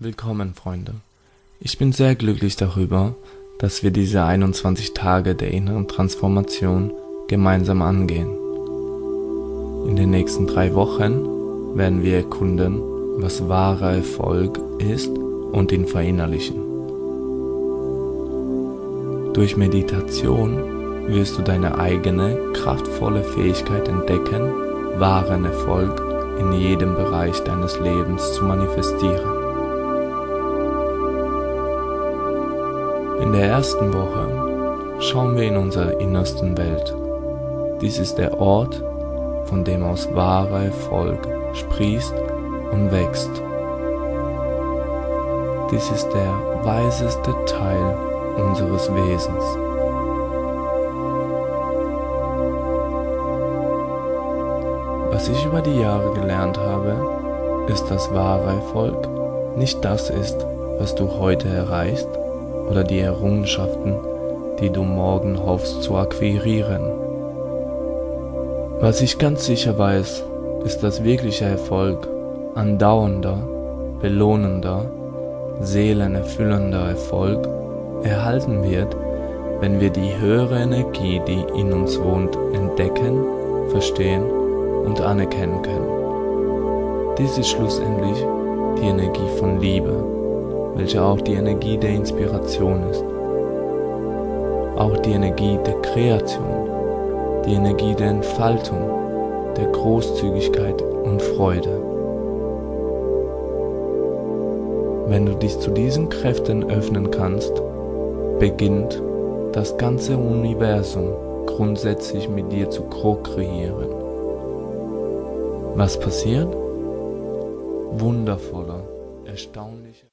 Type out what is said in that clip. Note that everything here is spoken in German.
Willkommen, Freunde. Ich bin sehr glücklich darüber, dass wir diese 21 Tage der inneren Transformation gemeinsam angehen. In den nächsten drei Wochen werden wir erkunden, was wahrer Erfolg ist und ihn verinnerlichen. Durch Meditation wirst du deine eigene, kraftvolle Fähigkeit entdecken, wahren Erfolg in jedem Bereich deines Lebens zu manifestieren. Der ersten Woche schauen wir in unserer innersten Welt. Dies ist der Ort, von dem aus wahrer Erfolg sprießt und wächst. Dies ist der weiseste Teil unseres Wesens. Was ich über die Jahre gelernt habe, ist, dass wahrer Erfolg nicht das ist, was du heute erreichst, oder die Errungenschaften, die du morgen hoffst zu akquirieren. Was ich ganz sicher weiß, ist, dass wirklicher Erfolg andauernder, belohnender, seelenerfüllender Erfolg erhalten wird, wenn wir die höhere Energie, die in uns wohnt, entdecken, verstehen und anerkennen können. Dies ist schlussendlich die Energie von Liebe welche auch die Energie der Inspiration ist. Auch die Energie der Kreation, die Energie der Entfaltung, der Großzügigkeit und Freude. Wenn du dich zu diesen Kräften öffnen kannst, beginnt das ganze Universum grundsätzlich mit dir zu co-kreieren. Was passiert? Wundervoller, erstaunlicher.